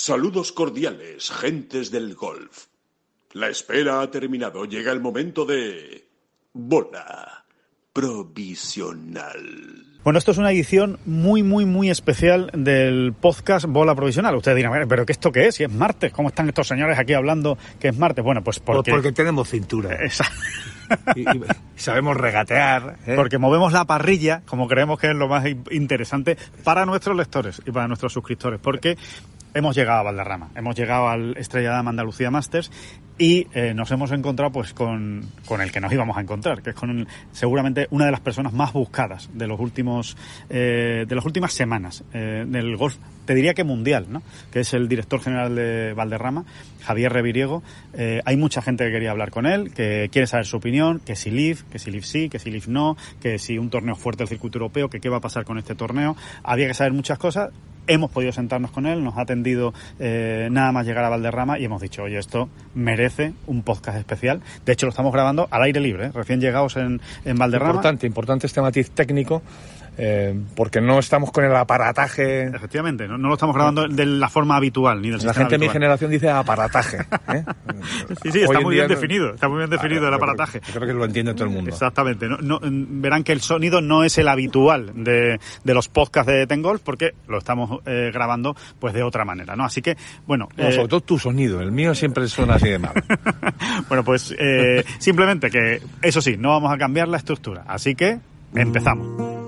Saludos cordiales, gentes del golf. La espera ha terminado. Llega el momento de... Bola provisional. Bueno, esto es una edición muy, muy, muy especial del podcast Bola Provisional. Ustedes dirán, ¿pero qué esto qué es? Si es martes, ¿cómo están estos señores aquí hablando que es martes? Bueno, pues porque... Pues porque tenemos cintura. Exacto. Y, y sabemos regatear. ¿eh? Porque movemos la parrilla, como creemos que es lo más interesante para nuestros lectores y para nuestros suscriptores. Porque hemos llegado a Valderrama, hemos llegado al Estrella Damm Andalucía Masters y eh, nos hemos encontrado pues con, con, el que nos íbamos a encontrar, que es con seguramente una de las personas más buscadas de los últimos eh, de las últimas semanas eh, del golf, te diría que mundial, ¿no? Que es el director general de Valderrama, Javier Reviriego. Eh, hay mucha gente que quería hablar con él, que quiere saber su opinión, que si LIV, que si LIV sí, que si LIV no, que si un torneo fuerte del circuito europeo, que qué va a pasar con este torneo. Había que saber muchas cosas hemos podido sentarnos con él, nos ha atendido eh, nada más llegar a Valderrama y hemos dicho, oye, esto merece un podcast especial. De hecho, lo estamos grabando al aire libre, ¿eh? recién llegados en, en Valderrama. Importante, importante este matiz técnico. Eh, porque no estamos con el aparataje. Efectivamente, no, no, lo estamos grabando de la forma habitual ni del La gente habitual. de mi generación dice aparataje. ¿eh? sí, sí, está muy en bien definido, está muy bien definido el aparataje. Creo que lo entiende todo el mundo. Exactamente. No, no, verán que el sonido no es el habitual de, de los podcasts de Tengolf porque lo estamos eh, grabando pues de otra manera, ¿no? Así que, bueno. No, sobre todo tu sonido, el mío siempre suena así de mal. bueno, pues eh, simplemente que, eso sí, no vamos a cambiar la estructura. Así que, empezamos.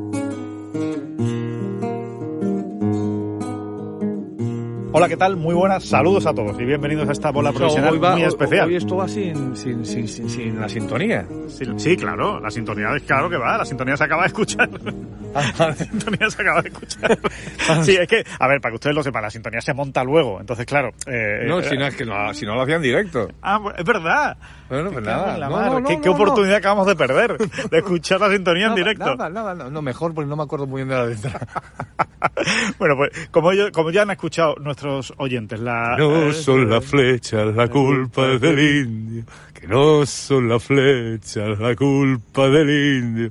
Hola, ¿qué tal? Muy buenas, saludos a todos y bienvenidos a esta bola profesional va, muy especial. Hoy esto va sin, sin, sin, sin, sin la sintonía. Sí, sí, claro, la sintonía, claro que va, la sintonía se acaba de escuchar. Ah, vale. La sintonía se acaba de escuchar. Sí, es que, a ver, para que ustedes lo sepan, la sintonía se monta luego, entonces claro. Eh, No, eh, si no, es que no, si no lo hacía en directo. Ah, es verdad. Bueno, pues nada. No, no, ¿Qué, no, qué oportunidad acabamos de perder de escuchar la sintonía en directo. Nada, nada, no, mejor porque no me acuerdo muy bien de la letra. bueno, pues como, ellos- como ya han escuchado nuestros oyentes, la... No eh, son las flechas la culpa del indio, que no son las flechas la culpa del indio.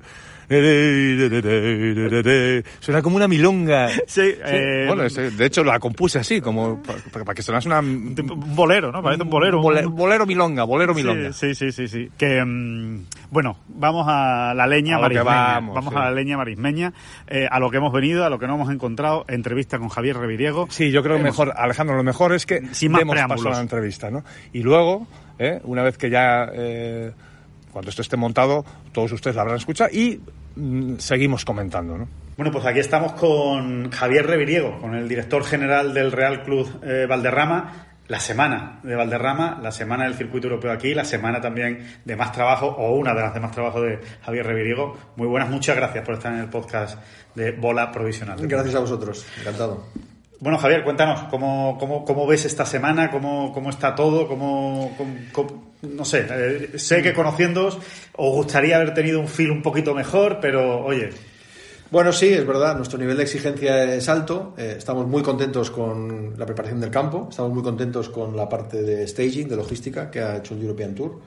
Suena como una milonga. Sí, eh, bueno, de hecho la compuse así, como pa- pa- para, que sonase una... un bolero, ¿no? Parece un bolero. Bole- un- bolero milonga, bolero milonga. Sí, sí, sí, sí. Que, mm, bueno, vamos a la leña A marismeña. vamos, sí. a la leña marismeña, eh, a lo que hemos venido, a lo que no hemos encontrado. Entrevista con Javier Reviriego. Sí, yo creo que mejor, Alejandro, lo mejor es que Sin más demos preámbulos. paso a la entrevista, ¿no? Y luego, ¿eh? una vez que ya, cuando esto esté montado, todos ustedes la habrán escuchado y seguimos comentando, ¿no? Bueno, pues aquí estamos con Javier Reviriego, con el director general del Real Club eh, Valderrama. La semana de Valderrama, la semana del circuito europeo aquí, la semana también de más trabajo, o una de las de más trabajo de Javier Reviriego. Muy buenas, muchas gracias por estar en el podcast de Bola Provisional. Gracias a vosotros, encantado. Bueno, Javier, cuéntanos, ¿cómo, cómo, cómo ves esta semana? ¿Cómo, cómo está todo? ¿Cómo, cómo- no sé, eh, sé que conociéndoos os gustaría haber tenido un feel un poquito mejor, pero oye, Bueno, sí, es verdad, nuestro nivel de exigencia es alto, eh, estamos muy contentos con la preparación del campo, estamos muy contentos con la parte de staging, de logística que ha hecho el European Tour,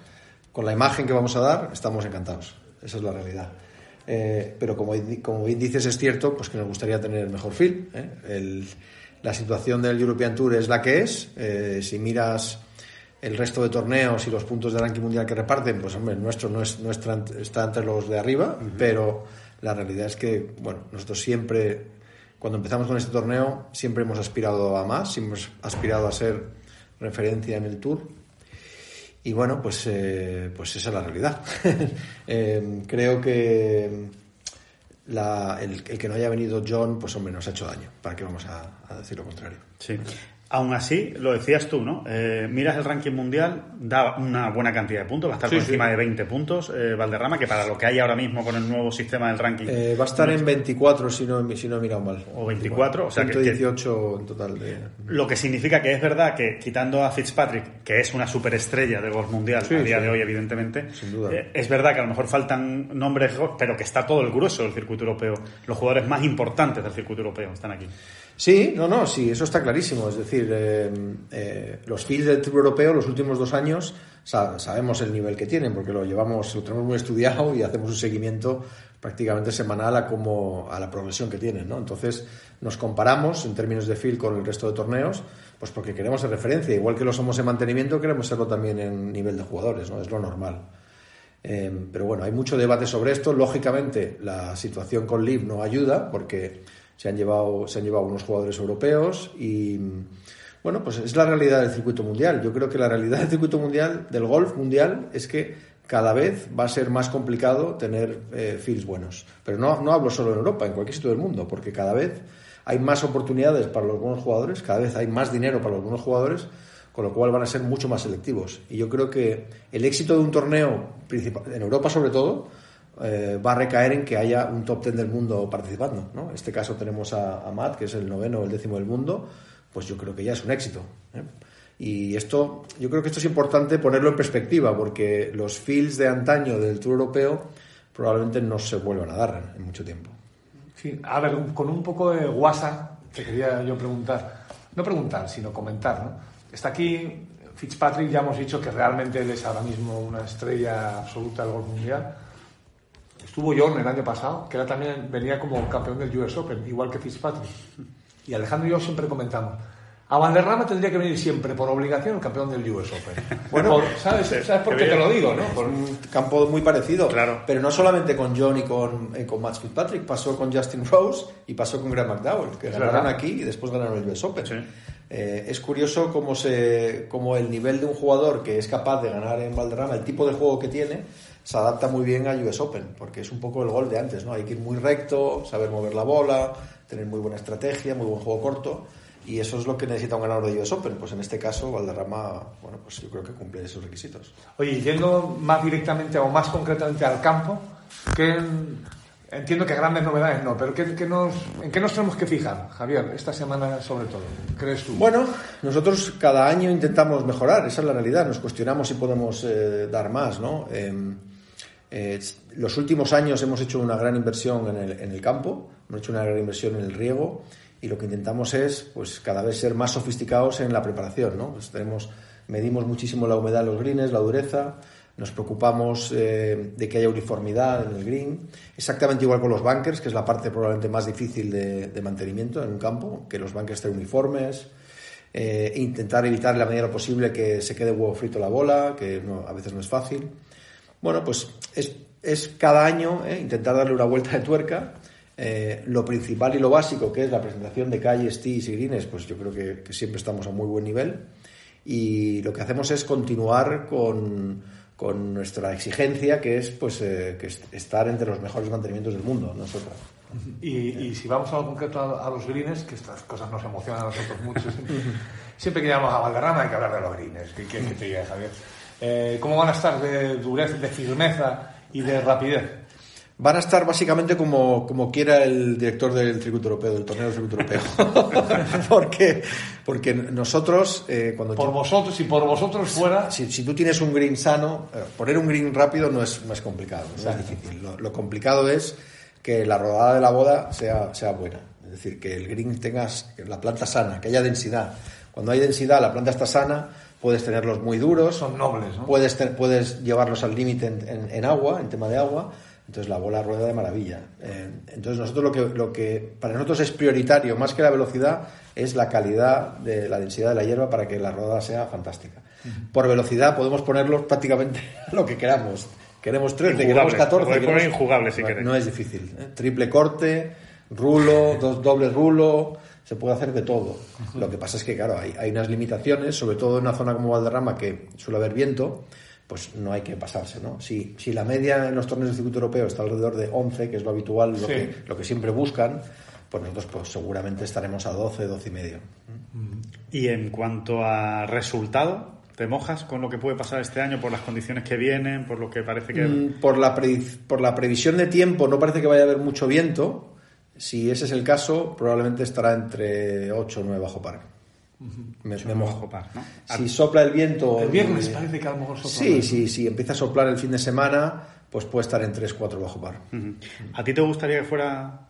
con la imagen que vamos a dar, estamos encantados, esa es la realidad. Eh, pero como, como bien dices, es cierto pues que nos gustaría tener mejor feel. ¿eh? El- la situación del European Tour es la que es, eh, si miras el resto de torneos y los puntos de ranking mundial que reparten, pues hombre, el nuestro no, es, no está, está entre los de arriba, pero la realidad es que, bueno, nosotros siempre, cuando empezamos con este torneo, siempre hemos aspirado a más, siempre hemos aspirado a ser referencia en el Tour. Y bueno, pues, eh, pues esa es la realidad. Eh, creo que la- el, el que no haya venido John, pues hombre, nos ha hecho daño. ¿Para qué vamos a, a decir lo contrario? Sí. Aún así, lo decías tú, ¿no? Eh, miras el ranking mundial, da una buena cantidad de puntos, va a estar Sí, por sí. encima de 20 puntos eh, Valderrama, que para lo que hay ahora mismo con el nuevo sistema del ranking, Eh, va a estar en 24 si no, si no he mirado mal. O 24, o sea que- que- 118 en total. De... lo que significa que es verdad que quitando a Fitzpatrick, que es una superestrella del golf mundial Sí, a día sí. de hoy, evidentemente, Sin duda. eh, es verdad que a lo mejor faltan nombres, pero que está todo el grueso del circuito europeo. Los jugadores más importantes del circuito europeo están aquí. Sí, no, no, sí, eso está clarísimo. Es decir, eh, eh, los fields del Tour Europeo los últimos dos años sa- sabemos el nivel que tienen porque lo llevamos, lo tenemos muy estudiado y hacemos un seguimiento prácticamente semanal a cómo a la progresión que tienen, ¿no? Entonces nos comparamos en términos de field con el resto de torneos, pues porque queremos ser referencia, igual que lo somos en mantenimiento, queremos serlo también en nivel de jugadores, ¿no? Es lo normal. Eh, pero bueno, hay mucho debate sobre esto. Lógicamente, la situación con Liv no ayuda porque se han llevado, se han llevado unos jugadores europeos y bueno, pues es la realidad del circuito mundial. Yo creo que la realidad del circuito mundial, del golf mundial, es que cada vez va a ser más complicado tener eh, fields buenos. Pero no, no hablo solo en Europa, en cualquier sitio del mundo, porque cada vez hay más oportunidades para los buenos jugadores, cada vez hay más dinero para los buenos jugadores, con lo cual van a ser mucho más selectivos. Y yo creo que el éxito de un torneo, en Europa sobre todo, eh, va a recaer en que haya un top ten del mundo participando. ¿no? En este caso tenemos a, a Matt, que es el noveno o el décimo del mundo, pues yo creo que ya es un éxito. ¿eh? Y esto, yo creo que esto es importante ponerlo en perspectiva, porque los fields de antaño del Tour Europeo probablemente no se vuelvan a dar en mucho tiempo. Sí, a ver, con un poco de guasa te quería yo preguntar, no preguntar, sino comentar, ¿no? Está aquí Fitzpatrick, ya hemos dicho que realmente él es ahora mismo una estrella absoluta del golf mundial. Estuvo John el año pasado, que era también venía como campeón del US Open, igual que Fitzpatrick. Y Alejandro y yo siempre comentamos, a Valderrama tendría que venir siempre por obligación el campeón del US Open. Bueno, Por- ¿sabes, ¿sabes por qué te lo digo, no? Por- un campo muy parecido. Claro. Pero no solamente con John y con, eh, con Max Fitzpatrick, pasó con Justin Rose y pasó con Graham McDowell, que Es ganaron verdad. aquí y después ganaron el US Open. Sí. Eh, es curioso cómo, se, cómo el nivel de un jugador que es capaz de ganar en Valderrama, el tipo de juego que tiene, se adapta muy bien a US Open, porque es un poco el gol de antes, ¿no? Hay que ir muy recto, saber mover la bola, tener muy buena estrategia, muy buen juego corto. Y eso es lo que necesita un ganador de US Open. Pues en este caso, Valderrama, bueno, pues yo creo que cumple esos requisitos. Oye, yendo más directamente o más concretamente al campo, ¿qué, entiendo que grandes novedades no, pero ¿qué, qué nos, ¿en qué nos tenemos que fijar, Javier, esta semana sobre todo? ¿Crees tú? Bueno, nosotros cada año intentamos mejorar, esa es la realidad. Nos cuestionamos si podemos eh, dar más, ¿no? Eh, eh, los últimos años hemos hecho una gran inversión en el, campo, hemos hecho una gran inversión en el riego y lo que intentamos es, pues, cada vez ser más sofisticados en la preparación, ¿no? Pues tenemos, medimos muchísimo la humedad de los greens, la dureza, nos preocupamos eh, de que haya uniformidad en el green, exactamente igual con los bunkers, que es la parte probablemente más difícil de, de mantenimiento en un campo, que los bunkers estén uniformes, eh, intentar evitar en la de lo posible que se quede huevo frito la bola, que a veces no es fácil. Bueno, pues es, es cada año eh, intentar darle una vuelta de tuerca. Eh, lo principal y lo básico, que es la presentación de calles, tees y greens, pues yo creo que, que siempre estamos a muy buen nivel. Y lo que hacemos es continuar con, con nuestra exigencia, que es pues eh, que es- estar entre los mejores mantenimientos del mundo, nosotros. Y, y si vamos a lo concreto a, a los greens, que estas cosas nos emocionan a nosotros mucho, siempre, siempre que llamamos a Valderrama hay que hablar de los greens. ¿Qué quieres que te diga, Javier? Eh, ¿Cómo van a estar de dureza, de firmeza y de rapidez? Van a estar básicamente como, como quiera el director del circuito europeo, del torneo del circuito europeo. porque, porque nosotros, eh, cuando Por vosotros, si por vosotros fuera, si, si tú tienes un green sano, eh, poner un green rápido no es, no es complicado, no es difícil. Lo, lo complicado es que la rodada de la boda sea, sea buena. Es decir, que el green tengas la planta sana, que haya densidad. Cuando hay densidad, la planta está sana, puedes tenerlos muy duros, son nobles, ¿no? puedes, te- puedes llevarlos al límite en, en- en agua, en tema de agua, entonces la bola rueda de maravilla. Eh, entonces nosotros lo que, lo que para nosotros es prioritario, más que la velocidad, es la calidad de la densidad de la hierba para que la rodada sea fantástica. Por velocidad podemos ponerlos prácticamente lo que queramos. Queremos 13, queremos Injugables. 14. Lo podéis poner queremos- si no, no es difícil. ¿eh? Triple corte, rulo, dos doble rulo, se puede hacer de todo. Lo que pasa es que, claro, hay, hay unas limitaciones, sobre todo en una zona como Valderrama, que suele haber viento, pues no hay que pasarse, ¿no? Si, si la media en los torneos del circuito europeo está alrededor de 11, que es lo habitual, lo, que, lo que siempre buscan, pues nosotros pues, seguramente estaremos a 12, 12 y medio. Y en cuanto a resultado, ¿te mojas con lo que puede pasar este año por las condiciones que vienen, por lo que parece que... Mm, Por la, predi- por la previsión de tiempo no parece que vaya a haber mucho viento. Si ese es el caso, probablemente estará entre 8 o 9 bajo par. Me, me mojo. bajo par, ¿no? Si sopla el viento... El viernes eh, parece que a lo mejor sopla Sí, sí, sí. Empieza a soplar el fin de semana, pues puede estar en 3-4 bajo par. ¿A ti te gustaría que fuera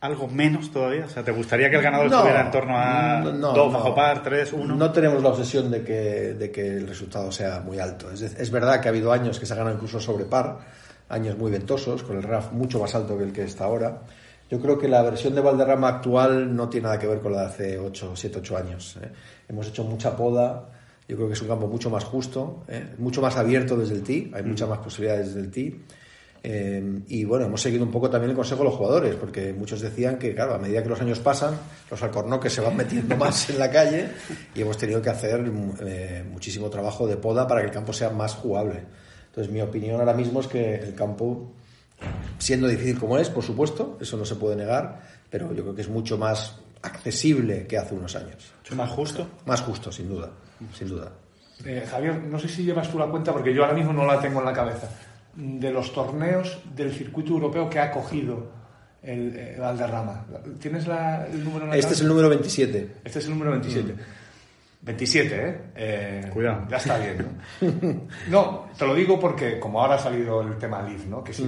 algo menos todavía? O sea, ¿te gustaría que el ganador No, estuviera en torno a no, no, dos no. bajo par, tres, uno? No tenemos la obsesión de que, de que el resultado sea muy alto. Es, es verdad que ha habido años que se ha ganado incluso sobre par, años muy ventosos, con el RAF mucho más alto que el que está ahora. Yo creo que la versión de Valderrama actual no tiene nada que ver con la de hace 8, 7, 8 años. ¿eh? Hemos hecho mucha poda, yo creo que es un campo mucho más justo, ¿eh? mucho más abierto desde el tee, hay muchas más posibilidades desde el tee. Eh, y bueno, hemos seguido un poco también el consejo de los jugadores, porque muchos decían que, claro, a medida que los años pasan, los alcornoques se van metiendo más en la calle y hemos tenido que hacer eh, muchísimo trabajo de poda para que el campo sea más jugable. Entonces, mi opinión ahora mismo es que el campo, siendo difícil como es, por supuesto, eso no se puede negar, pero yo creo que es mucho más accesible que hace unos años. ¿Es más justo? Más justo, sin duda, sin duda. Eh, Javier, no sé si llevas tú la cuenta, porque yo ahora mismo no la tengo en la cabeza, de los torneos del circuito europeo que ha cogido el eh, Valderrama. ¿Tienes la- el número en la Este es el número 27. Este es el número 27. 27, ¿eh? Eh, Cuidado. Ya está bien, ¿no? No, te lo digo porque como ahora ha salido el tema Leaf, ¿no? Que sí,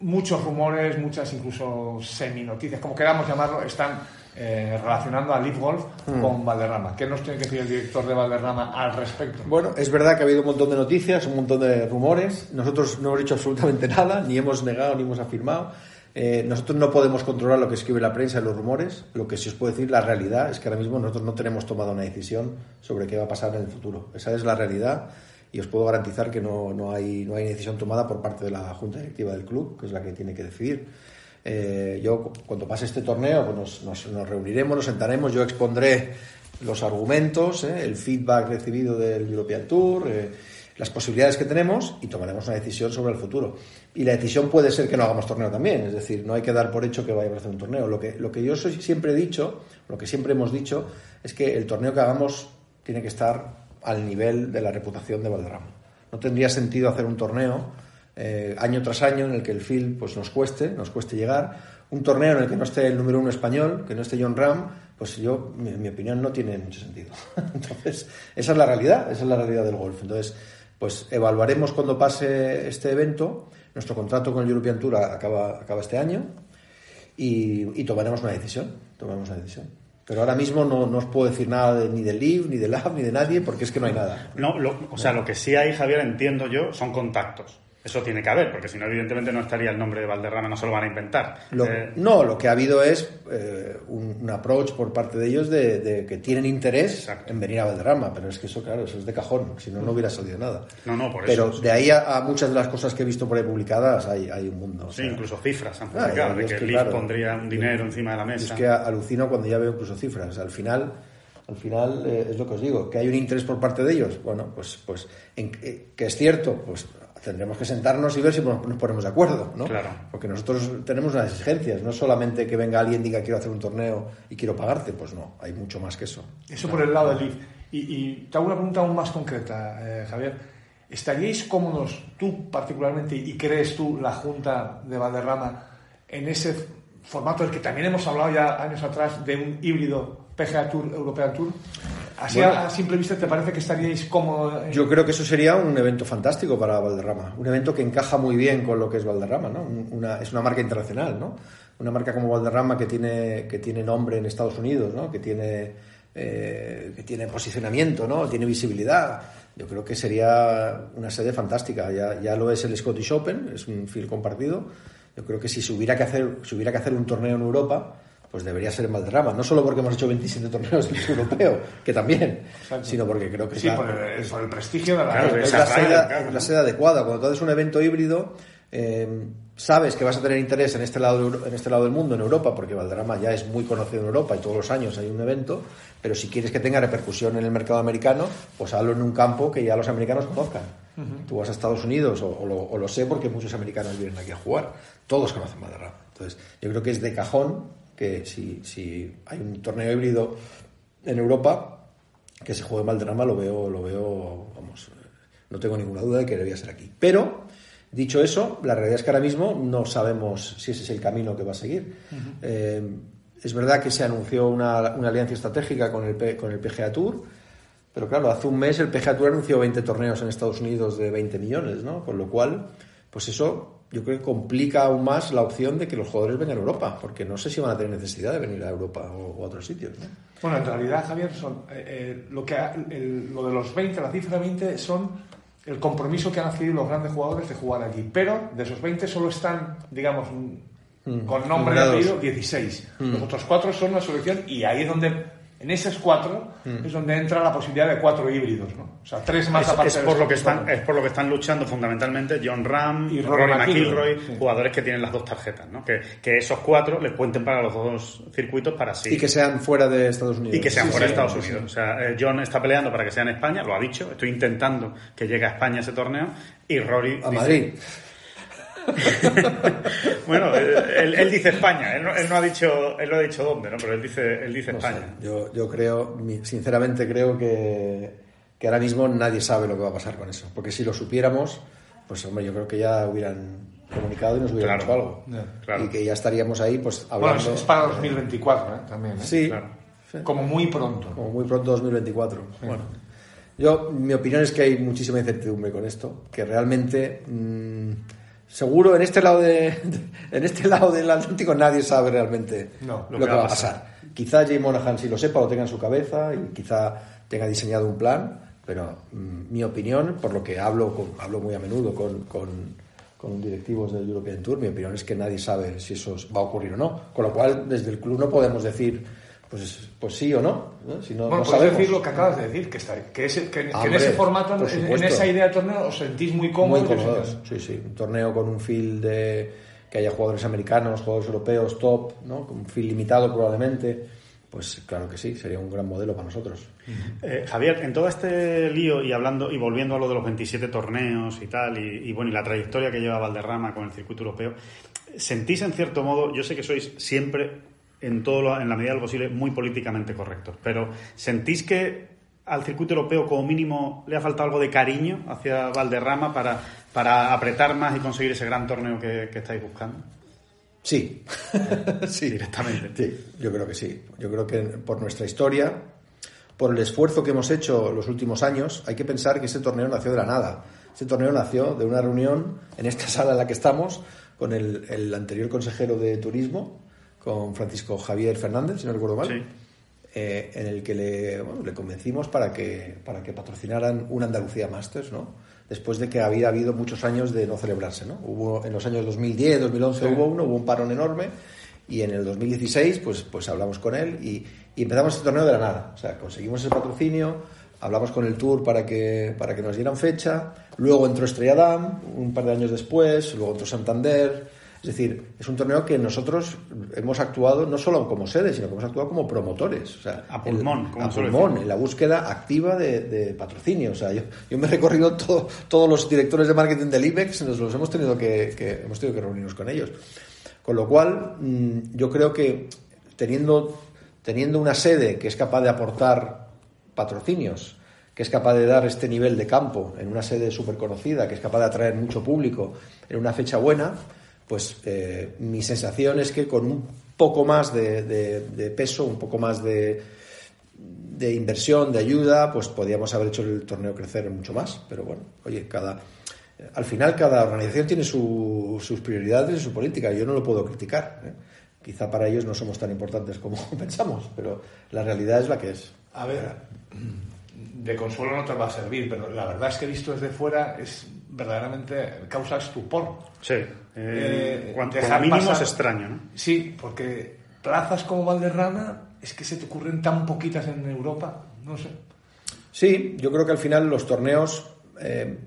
muchos rumores, muchas incluso semi-noticias, como queramos llamarlo, están eh, relacionando a Leaf Golf con Valderrama. ¿Qué nos tiene que decir el director de Valderrama al respecto? Bueno, es verdad que ha habido un montón de noticias, un montón de rumores. Nosotros no hemos dicho absolutamente nada, ni hemos negado ni hemos afirmado. Eh, nosotros no podemos controlar lo que escribe la prensa y los rumores. Lo que sí os puedo decir, la realidad es que ahora mismo nosotros no tenemos tomado una decisión sobre qué va a pasar en el futuro. Esa es la realidad y os puedo garantizar que no, no hay, no hay decisión tomada por parte de la Junta Directiva del club, que es la que tiene que decidir. Eh, yo, cuando pase este torneo, pues nos, nos- reuniremos, nos sentaremos, yo expondré los argumentos, eh, el feedback recibido del European Tour, eh, las posibilidades que tenemos y tomaremos una decisión sobre el futuro. Y la decisión puede ser que no hagamos torneo también, es decir, no hay que dar por hecho que vayamos a hacer un torneo. Lo que, lo que yo soy- siempre he dicho, lo que siempre hemos dicho, es que el torneo que hagamos tiene que estar al nivel de la reputación de Valderrama. No tendría sentido hacer un torneo eh, año tras año en el que el field pues, nos cueste, nos cueste llegar. Un torneo en el que no esté el número uno español, que no esté John Ram, pues yo, mi, mi opinión no tiene mucho sentido. Entonces, esa es la realidad, esa es la realidad del golf. Entonces, pues evaluaremos cuando pase este evento. Nuestro contrato con el European Tour acaba, este año y, y tomaremos una decisión. Tomaremos una decisión. Pero ahora mismo no, no os puedo decir nada de- ni del Live, ni del Lab, ni de nadie, porque es que no hay nada. No, lo- o sea, lo que sí hay, Javier, entiendo yo, son contactos. Eso tiene que haber, porque si no, evidentemente no estaría el nombre de Valderrama, no se lo van a inventar. Lo- Eh, no, lo que ha habido es eh, un, un approach por parte de ellos de, de que tienen interés Exacto. en venir a Valderrama, pero es que eso, claro, eso es de cajón, si no, no hubiera salido nada. No, no, por pero eso. de ahí a, a muchas de las cosas que he visto por ahí publicadas hay, hay un mundo. o sí, sea, incluso cifras han Ah, publicado, ya, de es que que, claro, pondría un dinero encima de la Es mesa. que alucino cuando ya veo incluso cifras. Al final, al final eh, es lo que os digo, que hay un interés por parte de ellos. Bueno, pues, pues en- eh, que es cierto, pues tendremos que sentarnos y ver si nos, ponemos de acuerdo, ¿no? Claro. Porque nosotros tenemos unas exigencias, no solamente que venga alguien y diga quiero hacer un torneo y quiero pagarte, pues no, hay mucho más que eso. Eso por el lado del Leaf. Y, y te hago una pregunta aún más concreta, eh, Javier. ¿Estaríais cómodos, tú particularmente, y crees tú, la Junta de Valderrama, en ese formato del que también hemos hablado ya años atrás, de un híbrido PGA Tour, European Tour? Así Bueno. a, simple vista, ¿te parece que estaríais cómodos? en- Yo creo que eso sería un evento fantástico para Valderrama, un evento que encaja muy bien con lo que es Valderrama, ¿no? Un- Una, es una marca internacional, ¿no? Una marca como Valderrama que tiene, que tiene nombre en Estados Unidos, ¿no? Que tiene, eh, que tiene posicionamiento, ¿no? Tiene visibilidad. Yo creo que sería una sede fantástica. Ya, ya lo es el Scottish Open, es un field compartido. Yo creo que si se hubiera que hacer, si hubiera que hacer un torneo en Europa, pues debería ser en Valderrama. No solo porque hemos hecho 27 torneos del europeo, que también, Exacto. sino porque creo que es Sí, la- por el, por el prestigio de la... Claro, es la, sede, claro, adecuada. Cuando tú haces un evento híbrido, eh, sabes que vas a tener interés en este, lado en este lado del mundo, en Europa, porque Valderrama ya es muy conocido en Europa y todos los años hay un evento, pero si quieres que tenga repercusión en el mercado americano, pues hazlo en un campo que ya los americanos conozcan. Tú vas a Estados Unidos, o, o lo, o lo sé porque muchos americanos vienen aquí a jugar, todos conocen Valderrama. Entonces, yo creo que es de cajón que si, si hay un torneo híbrido en Europa, que se juegue en Valderrama lo veo, lo veo, vamos, no tengo ninguna duda de que debería ser aquí. Pero, dicho eso, la realidad es que ahora mismo no sabemos si ese es el camino que va a seguir. Eh, es verdad que se anunció una, una alianza estratégica con el, con el PGA Tour, pero claro, hace un mes el PGA Tour anunció 20 torneos en Estados Unidos de 20 millones, ¿no? Con lo cual, pues eso yo creo que complica aún más la opción de que los jugadores vengan a Europa, porque no sé si van a tener necesidad de venir a Europa o, o a otros sitios, ¿no? Bueno, en realidad, Javier, son, eh, eh, lo, que ha- el- lo de los 20, la cifra 20, son el compromiso que han adquirido los grandes jugadores de jugar allí. Pero de esos 20 solo están, digamos, mm, con nombre y apellido 16. Los otros cuatro son una selección y ahí es donde, en esos cuatro, es donde entra la posibilidad de cuatro híbridos, ¿no? O sea, tres más Es, aparte es por lo que están, es por lo que están luchando fundamentalmente John Ram Y Rory Rory McIlroy, McIlroy, sí. jugadores que tienen las dos tarjetas, ¿no? Que, que esos cuatro les cuenten para los dos circuitos para sí. Y que sean fuera de Estados Unidos. y que sean Sí, fuera de Estados sí, Unidos. O sea, eh, John está peleando para que sea en España, lo ha dicho, estoy intentando que llegue a España ese torneo, y Rory A dice- Madrid. bueno, él, él dice España, él no, él no ha dicho, él no ha dicho dónde, ¿no? Pero él dice, él dice No sé, España. yo, yo creo, sinceramente creo que, que ahora mismo nadie sabe lo que va a pasar con eso. Porque si lo supiéramos, pues hombre, yo creo que ya hubieran comunicado y nos hubieran Claro. hecho algo. Claro. Y que ya estaríamos ahí, pues Bueno, hablando. es, es para 2024, ¿eh? También. ¿eh? Sí, Claro. Como muy pronto. como muy pronto 2024. Bueno, yo, mi opinión es que hay muchísima incertidumbre con esto, que realmente, mm, seguro en este lado de, en este lado del Atlántico nadie sabe realmente No, lo, que va a pasar. Quizá Jay Monahan sí lo sepa, lo tenga en su cabeza y quizá tenga diseñado un plan, pero mm, mi opinión, por lo que hablo, con- hablo muy a menudo con, con, con directivos del European Tour, mi opinión es que nadie sabe si eso va a ocurrir o no. Con lo cual, desde el club no podemos decir, pues, pues sí o no. ¿no? Si no, Bueno, no puedes sabemos. decir lo que acabas de decir, que, está, que, ese- que- que en ese formato, en, esa idea de torneo, os sentís muy Muy cómodos. y os cómodos, sí, sí. Un torneo con un field de que haya jugadores americanos, jugadores europeos, top, ¿no? Con un field limitado probablemente. Pues claro que sí, sería un gran modelo para nosotros. Eh, Javier, en todo este lío y hablando y volviendo a lo de los 27 torneos y tal, y, y, bueno, y la trayectoria que lleva Valderrama con el circuito europeo, ¿sentís en cierto modo, yo sé que sois siempre en todo lo- en la medida de lo posible muy políticamente correctos, pero ¿sentís que al circuito europeo como mínimo le ha faltado algo de cariño hacia Valderrama para, para apretar más y conseguir ese gran torneo que, que estáis buscando? Sí, sí. Directamente. Sí, yo creo que sí. Yo creo que por nuestra historia, por el esfuerzo que hemos hecho los últimos años, hay que pensar que este torneo nació de la nada. Este torneo nació de una reunión en esta sala en la que estamos con el, el anterior consejero de turismo, con Francisco Javier Fernández, si no recuerdo mal. Sí. eh, en el que le, bueno, le convencimos para que, para que patrocinaran un Andalucía Masters, ¿no? Después de que había habido muchos años de no celebrarse, ¿no? Hubo, en los años 2010, 2011 hubo uno, hubo un parón enorme, y en el 2016, pues, pues hablamos con él y, y empezamos este torneo de la nada. O sea, conseguimos ese patrocinio, hablamos con el Tour para que, para que nos dieran fecha, luego entró Estrella Damm, un par de años después, luego entró Santander, es decir, es un torneo que nosotros hemos actuado no solo como sede, sino que hemos actuado como promotores. O sea, A pulmón, el- como a pulmón, en la búsqueda activa de, de patrocinio. O sea, yo, yo me he recorrido todo- todos los directores de marketing del IBEX, nos los hemos tenido que, que- hemos tenido que reunirnos con ellos. Con lo cual, mm, yo creo que teniendo, teniendo una sede que es capaz de aportar patrocinios, que es capaz de dar este nivel de campo en una sede súper conocida, que es capaz de atraer mucho público en una fecha buena, pues eh, mi sensación es que con un poco más de, de- peso, un poco más de, de inversión, de ayuda, pues podíamos haber hecho el torneo crecer mucho más. Pero bueno, oye, cada, al final cada organización tiene su- sus prioridades y su política. Yo no lo puedo criticar. ¿eh? Quizá para ellos no somos tan importantes como pensamos, pero la realidad es la que es. A ver, de consuelo no te va a servir, pero la verdad es que visto desde fuera es verdaderamente causa estupor. Sí. Eh, Eh, cuanto dejar mínimo pasar- es extraño, ¿no? Sí, porque plazas como Valderrama es que se te ocurren tan poquitas en Europa, no sé. Sí, yo creo que al final los torneos. eh,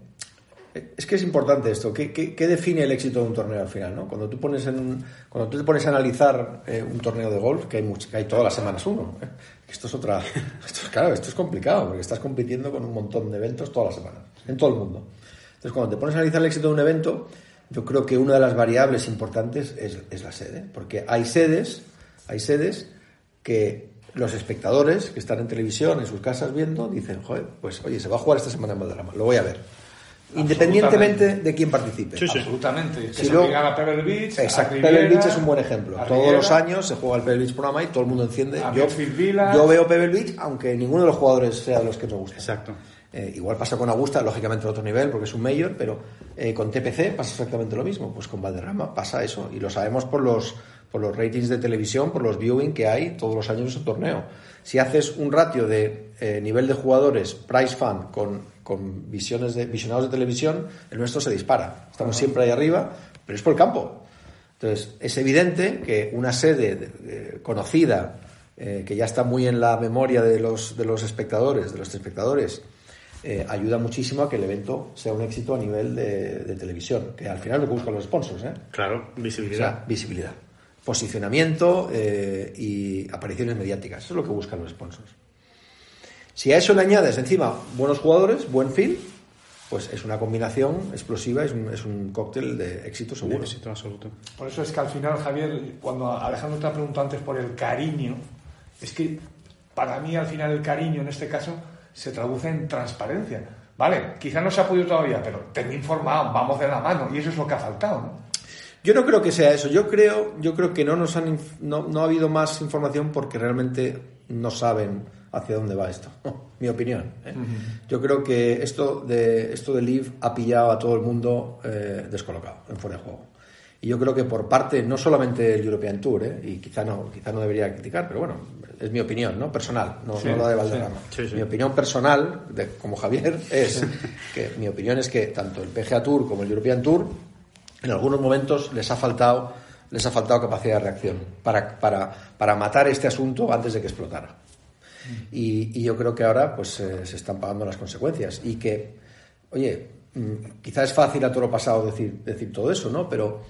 es que es importante esto. ¿Qué, qué, qué define el éxito de un torneo al final? ¿no? Cuando, tú pones en, cuando tú te pones a analizar eh, un torneo de golf, que hay, much- que hay todas las semanas uno. ¿eh? Esto es otra. Esto es, claro, esto es complicado, porque estás compitiendo con un montón de eventos todas las semanas, en todo el mundo. Entonces, cuando te pones a analizar el éxito de un evento, yo creo que una de las variables importantes es, es la sede. Porque hay sedes, hay sedes que los espectadores que están en televisión, en sus casas viendo, dicen, joder, pues oye, se va a jugar esta semana en Valderrama, lo voy a ver. Independientemente de quién participe. Sí, sí. Absolutamente. Que Si se a Pebble Beach. a Exacto, Riviera, Pebble Beach es un buen ejemplo. a Todos Riviera. los años se juega el Pebble Beach Programa y todo el mundo enciende. Yo, yo veo Pebble Beach, aunque ninguno de los jugadores sea de los que nos gusta. Exacto. Eh, igual pasa con Augusta, lógicamente a otro nivel, porque es un mayor, pero eh, con TPC pasa exactamente lo mismo. Pues con Valderrama pasa eso. Y lo sabemos por los, por los ratings de televisión, por los viewing que hay todos los años en ese torneo. Si haces un ratio de eh, nivel de jugadores price fan con, con visiones de, visionados de televisión, el nuestro se dispara. Estamos siempre ahí arriba, pero es por el campo. Entonces, es evidente que una sede de- de- conocida, eh, que ya está muy en la memoria de los, de los espectadores, de los espectadores, eh, ayuda muchísimo a que el evento sea un éxito a nivel de, de televisión, que al final es lo que buscan los sponsors, ¿eh? Claro, O visibilidad. sea, visibilidad, posicionamiento eh, y apariciones mediáticas. Eso es lo que buscan los sponsors. Si a eso le añades encima buenos jugadores, buen film, pues es una combinación explosiva, es un, es un cóctel de éxito seguro. Éxito absoluto. Por eso es que al final, Javier, cuando Alejandro te ha preguntado antes por el cariño, es que para mí al final el cariño en este caso se traduce en transparencia. Vale, quizá no se ha podido todavía, pero tenme informado, vamos de la mano, y eso es lo que ha faltado, ¿no? Yo no creo que sea eso. Yo creo, yo creo que no nos han no, no ha habido más información porque realmente no saben hacia dónde va esto. Mi opinión. ¿eh? Yo creo que esto de esto de Live ha pillado a todo el mundo eh, descolocado, en fuera de juego. Y yo creo que por parte, no solamente del European Tour, ¿eh? y quizá no, quizá no debería criticar, pero bueno, es mi opinión, ¿no? Personal, no, Sí, no la de Valderrama. sí, sí. Mi opinión personal, de, como Javier, es que mi opinión es que tanto el PGA Tour como el European Tour en algunos momentos les ha faltado les ha faltado capacidad de reacción para, para, para matar este asunto antes de que explotara. Y, y yo creo que ahora pues eh, se están pagando las consecuencias y que, oye, mm, quizá es fácil a toro pasado decir, decir todo eso, ¿no? Pero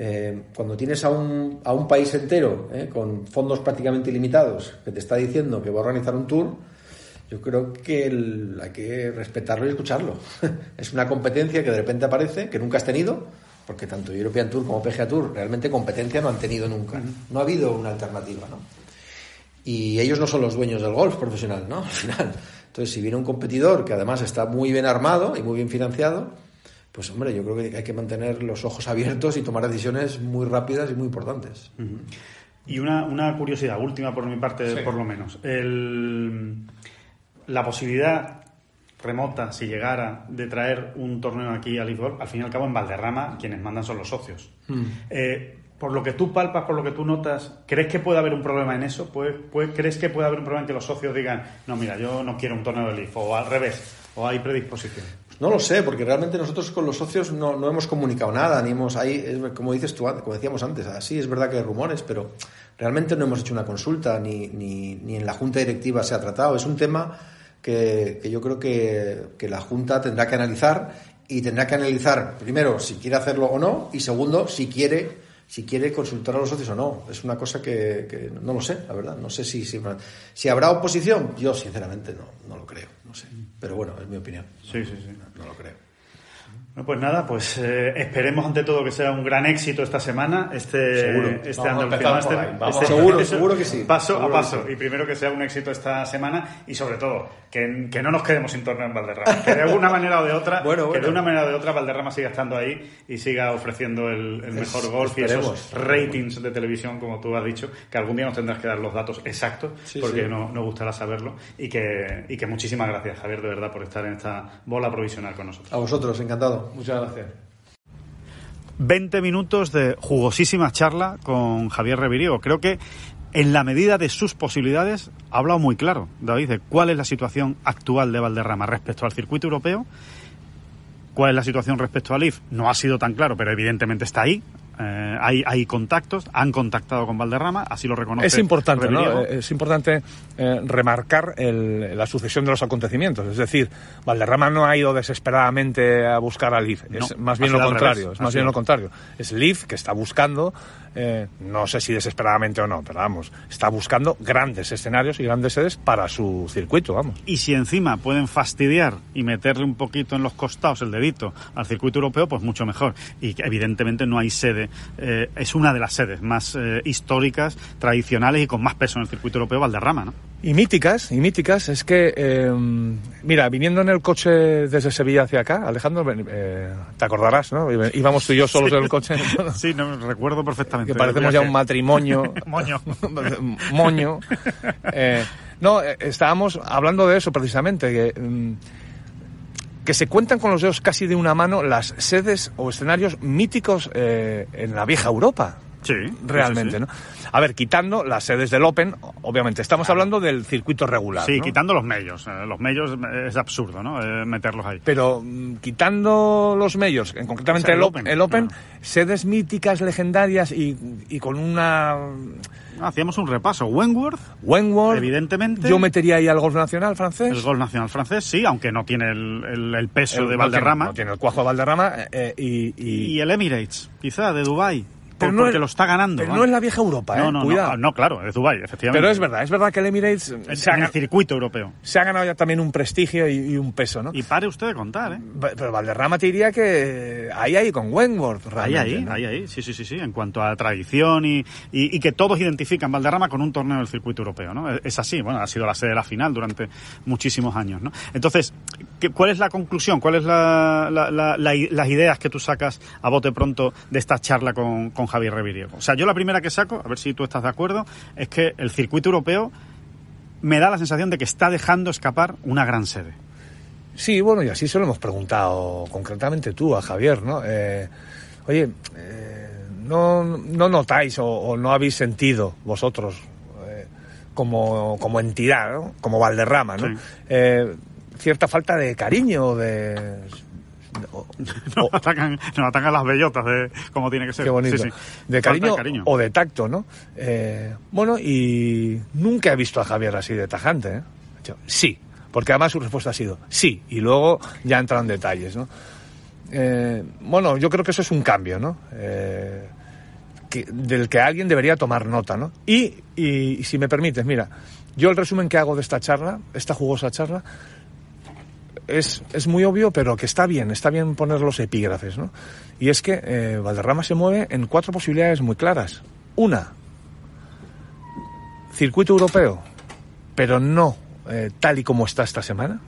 eh, cuando tienes a un, a un país entero eh, con fondos prácticamente ilimitados que te está diciendo que va a organizar un tour, yo creo que el- hay que respetarlo y escucharlo. es una competencia que de repente aparece, que nunca has tenido, porque tanto European Tour como PGA Tour realmente competencia no han tenido nunca. No ha habido una alternativa, ¿no? Y ellos no son los dueños del golf profesional, ¿no? Al final. Entonces, si viene un competidor que además está muy bien armado y muy bien financiado, pues hombre, yo creo que hay que mantener los ojos abiertos y tomar decisiones muy rápidas y muy importantes. Y una, una curiosidad, última por mi parte, Sí. por lo menos. El- la posibilidad remota, si llegara, de traer un torneo aquí a Golf, al fin y al cabo en Valderrama quienes mandan son los socios. Eh, por lo que tú palpas, por lo que tú notas, ¿crees que puede haber un problema en eso? ¿Puede- puede- ¿Crees que puede haber un problema en que los socios digan, no, mira, yo no quiero un torneo de Leaf, o al revés, o hay predisposición? No lo sé, porque realmente nosotros con los socios no, no hemos comunicado nada, ni hemos ahí, es como dices tú, como decíamos antes, así es verdad que hay rumores, pero realmente no hemos hecho una consulta, ni, ni, ni en la junta directiva se ha tratado. Es un tema que, que yo creo que, que la junta tendrá que analizar y tendrá que analizar primero si quiere hacerlo o no, y segundo si quiere si quiere consultar a los socios o no. Es una cosa que, que no lo sé, la verdad. No sé si, si, si habrá oposición. Yo, sinceramente, no, no lo creo. No sé. Pero bueno, es mi opinión. Sí, sí, sí. No lo creo. Bueno, pues nada, pues eh, esperemos ante todo que sea un gran éxito esta semana, este, Seguro. este Andalucía Master. este- Seguro, eso, seguro que sí. Paso Seguro a paso. sí. Y primero que sea un éxito esta semana y sobre todo que, que no nos quedemos sin torneo en Valderrama. Que de alguna manera o de otra, Bueno, que de una manera o de otra Valderrama siga estando ahí y siga ofreciendo el, el Es- mejor golf y esos ratings de televisión, como tú has dicho, que algún día nos tendrás que dar los datos exactos Sí, porque sí. No, nos gustará saberlo. Y que, y que muchísimas gracias, Javier, de verdad, por estar en esta bola provisional con nosotros. A vosotros, encantado. Muchas gracias. 20 minutos de jugosísima charla con Javier Reviriego. Creo que en la medida de sus posibilidades ha hablado muy claro, David, de cuál es la situación actual de Valderrama respecto al circuito europeo, cuál es la situación respecto al IF. No ha sido tan claro, pero evidentemente está ahí. Eh, hay, hay contactos, han contactado con Valderrama, así lo reconoce. Es importante, ¿no? Reviriego. Es importante eh, remarcar el- la sucesión de los acontecimientos. Es decir, Valderrama no ha ido desesperadamente a buscar a Leaf. Es más bien lo contrario. revés, Es más bien lo contrario. Es Leaf que está buscando eh, no sé si desesperadamente o no, pero vamos, está buscando grandes escenarios y grandes sedes para su circuito, vamos. Y si encima pueden fastidiar y meterle un poquito en los costados el dedito al circuito europeo, pues mucho mejor. Y evidentemente no hay sede, eh, es una de las sedes más eh, históricas, tradicionales y con más peso en el circuito europeo, Valderrama, ¿no? Y míticas, y míticas, es que, eh, mira, viniendo en el coche desde Sevilla hacia acá, Alejandro, eh, te acordarás, ¿no? Íbamos tú y yo solos en el coche. Sí, no, recuerdo perfectamente. Que parecemos ya un matrimonio. Moño. Moño. Eh, no, eh, estábamos hablando de eso precisamente, que, mm, que se cuentan con los dedos casi de una mano las sedes o escenarios míticos eh, en la vieja Europa. Sí, Realmente, sí, sí. ¿no? A ver, quitando las sedes del Open, obviamente, estamos hablando del circuito regular. Sí, ¿no? quitando los medios. Eh, Los medios eh, es absurdo, ¿no? Eh, meterlos ahí. Pero mm, quitando los medios, en concretamente O sea, el, el Open, el Open, claro. sedes míticas, legendarias y, y con una Hacíamos un repaso. Wentworth, Wentworth. Evidentemente. Yo metería ahí al golf nacional francés. el gol nacional francés, sí, aunque no tiene el, el- el peso El- de no tiene- Valderrama. No tiene el cuajo de Valderrama eh, y, y- Y el Emirates, quizá, de Dubái. Pero no porque es- lo está ganando. pero ¿vale? no es la vieja Europa, ¿eh? No, no, Cuidado. no, no, claro, es Dubái, efectivamente. Pero es verdad, es verdad que el Emirates En, se ha, en el gan- circuito europeo. se ha ganado ya también un prestigio y, y un peso, ¿no? Y pare usted de contar, ¿eh? Pero Valderrama te diría que ahí, ahí, con Wentworth, Ahí, realmente, ahí, ¿no? ahí, ahí, sí, sí, sí, sí, en cuanto a tradición y, y, y que todos identifican Valderrama con un torneo del circuito europeo, ¿no? Es- así, bueno, ha sido la sede de la final durante muchísimos años, ¿no? Entonces, ¿qué- ¿cuál es la conclusión? ¿Cuáles la- la- la- las ideas que tú sacas a bote pronto de esta charla con, con Javier Reviriego? O sea, yo la primera que saco, a ver si tú estás de acuerdo, es que el circuito europeo me da la sensación de que está dejando escapar una gran sede. Sí, bueno, y así se lo hemos preguntado concretamente tú a Javier, ¿no? Eh, oye, eh, ¿no, ¿no notáis o, o no habéis sentido vosotros eh, como, como entidad, ¿no? como Valderrama, ¿no? Sí. Cierta falta de cariño, de... o- Nos atacan, nos atacan las bellotas de cómo tiene que ser. Qué bonito. Sí, sí. De cariño, o de tacto, ¿no? Eh, bueno, y nunca he visto a Javier así de tajante, ¿eh? Sí, porque además su respuesta ha sido sí, y luego ya entran detalles, ¿no? Eh, bueno, yo creo que eso es un cambio, ¿no? Eh, que- del que alguien debería tomar nota, ¿no? Y, y si me permites, mira, yo el resumen que hago de esta charla, esta jugosa charla, es, es muy obvio, pero que está bien, está bien poner los epígrafes, ¿no? Y es que eh, Valderrama se mueve en cuatro posibilidades muy claras. Una, circuito europeo, pero no eh, tal y como está esta semana.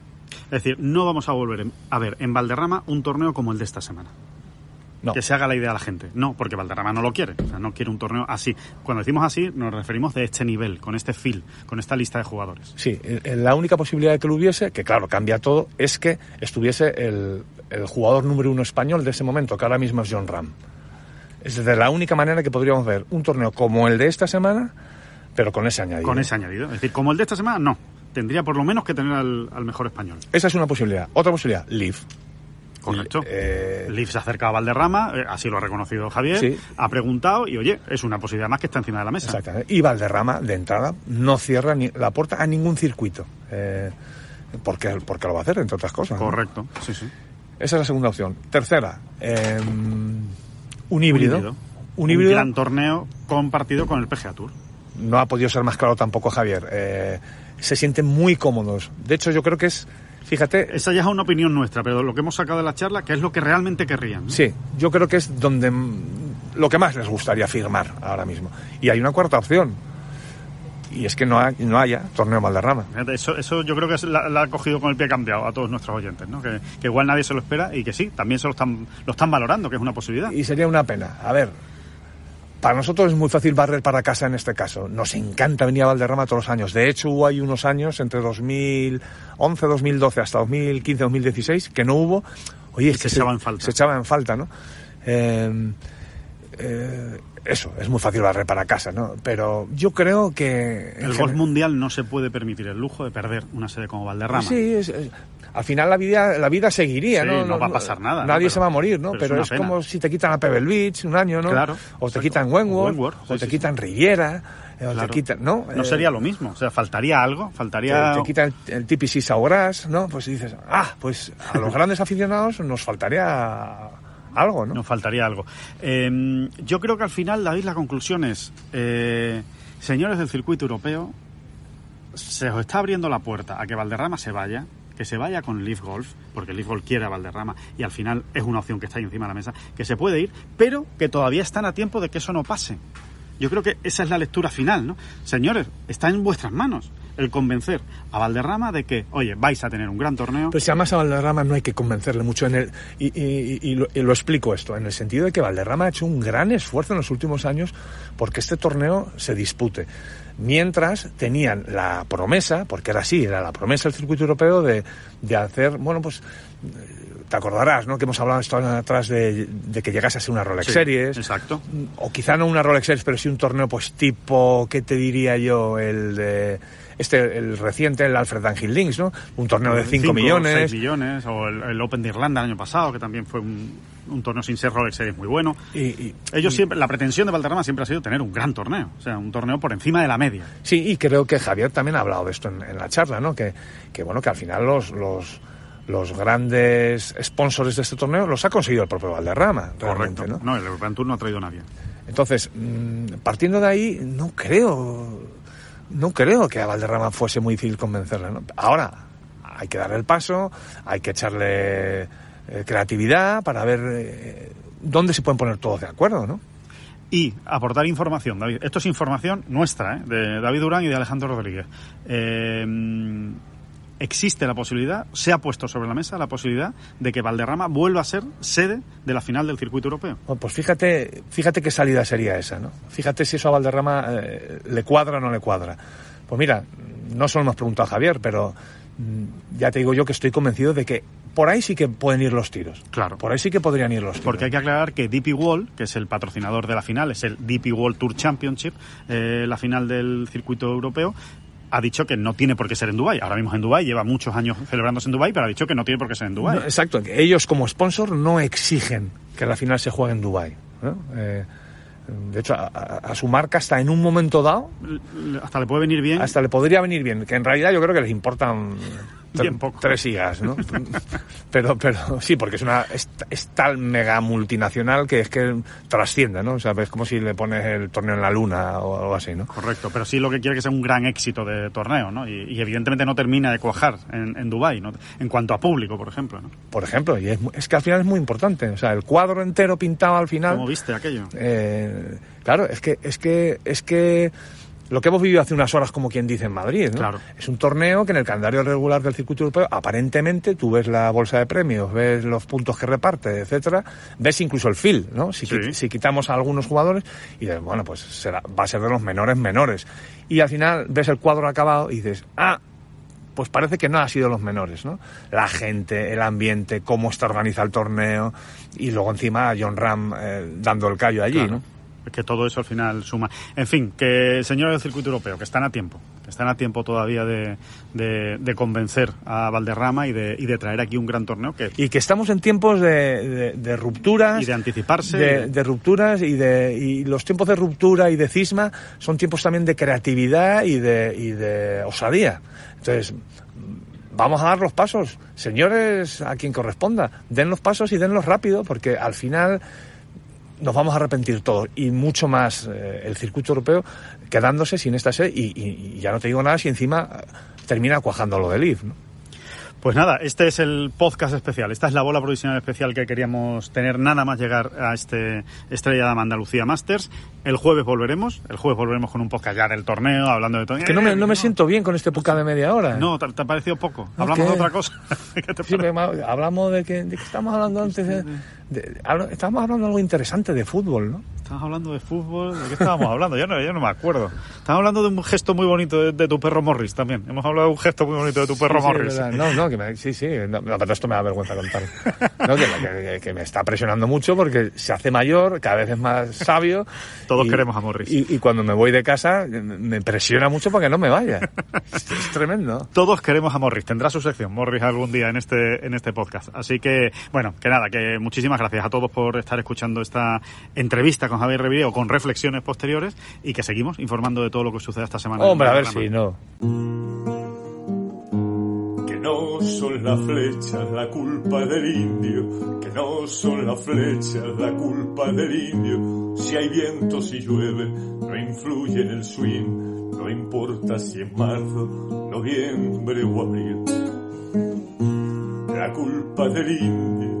Es decir, no vamos a volver a ver en Valderrama un torneo como el de esta semana. No. Que se haga la idea a la gente. No, porque Valderrama no lo quiere. O sea, no quiere un torneo así. Cuando decimos así, nos referimos de este nivel, con este feel, con esta lista de jugadores. Sí, eh, eh, la única posibilidad de que lo hubiese, que claro, cambia todo, es que estuviese el, el jugador número uno español de ese momento, que ahora mismo es John Ram. Es de la única manera que podríamos ver un torneo como el de esta semana, pero con ese añadido. Con ese añadido. Es decir, como el de esta semana, no. Tendría por lo menos que tener al, al mejor español. Esa es una posibilidad. Otra posibilidad, Live. Correcto. Eh, Liv se acerca a Valderrama, eh, así lo ha reconocido Javier, Sí. ha preguntado y oye, es una posibilidad más que está encima de la mesa. Exactamente. Y Valderrama, de entrada, no cierra ni la puerta a ningún circuito. Eh, porque, porque lo va a hacer, entre otras cosas. ¿no? Correcto, sí, sí. Esa es la segunda opción. Tercera, eh, un híbrido. Un híbrido. Un híbrido. gran torneo compartido con el PGA Tour. no ha podido ser más claro tampoco Javier. Eh, se sienten muy cómodos. De hecho, yo creo que es, fíjate, Esa ya es una opinión nuestra, pero lo que hemos sacado de la charla, que es lo que realmente querrían. ¿no? sí, yo creo que es donde lo que más les gustaría firmar ahora mismo. Y hay una cuarta opción. Y es que no, hay- no haya torneo Valderrama. Fíjate, Eso, eso yo creo que es la, la ha cogido con el pie cambiado a todos nuestros oyentes, ¿no? Que, que igual nadie se lo espera y que sí, también se lo están, lo están valorando, que es una posibilidad. Y sería una pena. A ver, para nosotros es muy fácil barrer para casa en este caso. Nos encanta venir a Valderrama todos los años. De hecho, hubo ahí unos años, entre 2011, 2012 hasta 2015, 2016, que no hubo. Oye, es se echaba en falta. Se echaba en falta, ¿no? Eh, eh, eso, es muy fácil barrer para casa, ¿no? Pero yo creo que... el golf mundial no se puede permitir el lujo de perder una sede como Valderrama. Sí, es- es- al final la vida, la vida seguiría, Sí, ¿no? no va a pasar nada. Nadie se va a morir, ¿no? pero es Pero, como si te quitan a Pebble Beach un año, ¿no? Claro, O te exacto. quitan Wentworth, Wentworth, o te sí, quitan Riviera, eh, o Claro. te quitan, ¿no? No Eh, sería lo mismo, o sea, faltaría algo, faltaría... Te, te quitan el, el TPC Saurás, ¿no? Pues dices, ah, pues a los grandes aficionados nos faltaría algo, ¿no? Nos faltaría algo. Eh, yo creo que al final, David, la conclusión es, eh, señores del circuito europeo, se os está abriendo la puerta a que Valderrama se vaya, que se vaya con Leaf Golf, porque Leaf Golf quiere a Valderrama y al final es una opción que está ahí encima de la mesa, que se puede ir, pero que todavía están a tiempo de que eso no pase. Yo creo que esa es la lectura final, ¿no? Señores, está en vuestras manos el convencer a Valderrama de que, oye, vais a tener un gran torneo. Pero si además a Valderrama no hay que convencerle mucho en el y, y- lo, y lo explico esto en el sentido de que Valderrama ha hecho un gran esfuerzo en los últimos años porque este torneo se dispute. Mientras tenían la promesa, porque era así, era la promesa del circuito europeo de, de hacer, bueno, pues te acordarás, ¿no? Que hemos hablado esto atrás de, de que llegase a ser una Rolex Sí, Series. Exacto. o quizá no una Rolex Series, pero sí un torneo pues tipo, ¿qué te diría yo? El de este, el reciente, el Alfred Angel Links, ¿no? Un torneo de 5 Cinco, millones. seis millones, o el, el Open de Irlanda el año pasado, que también fue un, un torneo sin ser Rolex Series muy bueno. Y, y- Ellos siempre, la pretensión de Valderrama siempre ha sido tener un gran torneo, o sea, un torneo por encima de la media. sí, y creo que Javier también ha hablado de esto en, en la charla, ¿no? Que, que bueno, que al final los, los, los grandes sponsors de este torneo los ha conseguido el propio Valderrama, Correcto. ¿no? el European Tour no ha traído a nadie. Entonces, mm, partiendo de ahí, no creo, no creo que a Valderrama fuese muy difícil convencerle. ¿no? Ahora, hay que darle el paso, hay que echarle eh, creatividad para ver eh, dónde se pueden poner todos de acuerdo, ¿no? Y aportar información, David. Esto es información nuestra, ¿eh? de David Durán y de Alejandro Rodríguez. Eh, existe la posibilidad, se ha puesto sobre la mesa la posibilidad de que Valderrama vuelva a ser sede de la final del circuito europeo. Bueno, pues fíjate, fíjate qué salida sería esa, ¿no? Fíjate si eso a Valderrama eh, le cuadra o no le cuadra. Pues mira, no solo hemos preguntado a Javier, pero ya te digo yo que estoy convencido de que por ahí sí que pueden ir los tiros. Claro. Por ahí sí que podrían ir los tiros. Porque hay que aclarar que DP World, que es el patrocinador de la final, es el DP World Tour Championship, eh, la final del circuito europeo, ha dicho que no tiene por qué ser en Dubái. Ahora mismo es en Dubái, lleva muchos años celebrándose en Dubái, pero ha dicho que no tiene por qué ser en Dubái. No, exacto, ellos como sponsor no exigen que la final se juegue en Dubái. ¿no? Eh, de hecho, a, a- su marca hasta en un momento dado, Hasta le puede venir bien. hasta le podría venir bien, que en realidad yo creo que les importan Bien poco. tres higas, ¿no? pero, pero sí, porque es una es, es tal mega multinacional que es que trasciende, ¿no? O sea, es como si le pones el torneo en la luna o algo así, ¿no? Correcto, pero sí lo que quiere que sea un gran éxito de torneo, ¿no? Y, y evidentemente no termina de cuajar en, en Dubái, ¿no? En cuanto a público, por ejemplo, ¿no? Por ejemplo, y es, es que al final es muy importante, o sea, el cuadro entero pintado al final. ¿Cómo viste aquello? Eh, claro, es que, es que, es que lo que hemos vivido hace unas horas, como quien dice en Madrid, ¿no? Claro. Es un torneo que en el calendario regular del circuito europeo, aparentemente, tú ves la bolsa de premios, ves los puntos que reparte, etcétera, ves incluso el fil, ¿no? Si, Sí. si quitamos a algunos jugadores, y dices, bueno, pues será, va a ser de los menores menores. Y al final ves el cuadro acabado y dices, ah, pues parece que no ha sido los menores, ¿no? La gente, el ambiente, cómo está organizado el torneo, y luego encima John Ram eh, dando el callo allí, Claro. ¿no? Que todo eso al final suma. En fin, que señores del circuito europeo, que están a tiempo, que están a tiempo todavía de, de- de convencer a Valderrama y de, y de traer aquí un gran torneo que y que estamos en tiempos de, rupturas Y de anticiparse. de, de rupturas y de y los tiempos de ruptura y de cisma son tiempos también de creatividad y de y de osadía entonces vamos a dar los pasos señores a quien corresponda den los pasos y denlos rápido porque al final nos vamos a arrepentir todos y mucho más eh, el circuito europeo quedándose sin esta sede y, y- y ya no te digo nada si encima eh, termina cuajando lo del IF ¿no? Pues nada, este es el podcast especial. Esta es la bola provisional especial que queríamos tener nada más llegar a este Estrella de Andalucía Masters. El jueves volveremos. El jueves volveremos con un podcast ya del torneo, hablando de todo. que no me, no me siento bien con este podcast de media hora No, ¿te, te ha parecido poco? ¿No Hablamos de otra cosa. ¿Qué te Sí, hablamos de que, de que estamos hablando antes de, de- hablo- estábamos hablando de algo interesante de fútbol, ¿no? Estábamos hablando de fútbol. ¿De qué estábamos hablando? Yo no, yo no me acuerdo. Estábamos hablando de un gesto muy bonito de, de tu perro Morris también. Hemos hablado de un gesto muy bonito de tu perro Sí, sí, Morris. verdad. no, no, que me, sí, sí, no, no, pero esto me da vergüenza contar. No, que, que- que me está presionando mucho porque se hace mayor, cada vez es más sabio. Todos y- queremos a Morris. Y, y cuando me voy de casa me presiona mucho para que no me vaya. Es, es tremendo. Todos queremos a Morris. Tendrá su sección Morris algún día en este, en este podcast. Así que, bueno, que nada, que muchísimas gracias a todos por estar escuchando esta entrevista con Javier Reviré o con reflexiones posteriores y que seguimos informando de todo lo que sucede esta semana. Hombre, a ver si no. que no son las flechas la culpa del indio, que no son las flechas la culpa del indio. Si hay viento, si llueve, no influye en el swing, no importa si es marzo, noviembre o abril. La culpa del indio,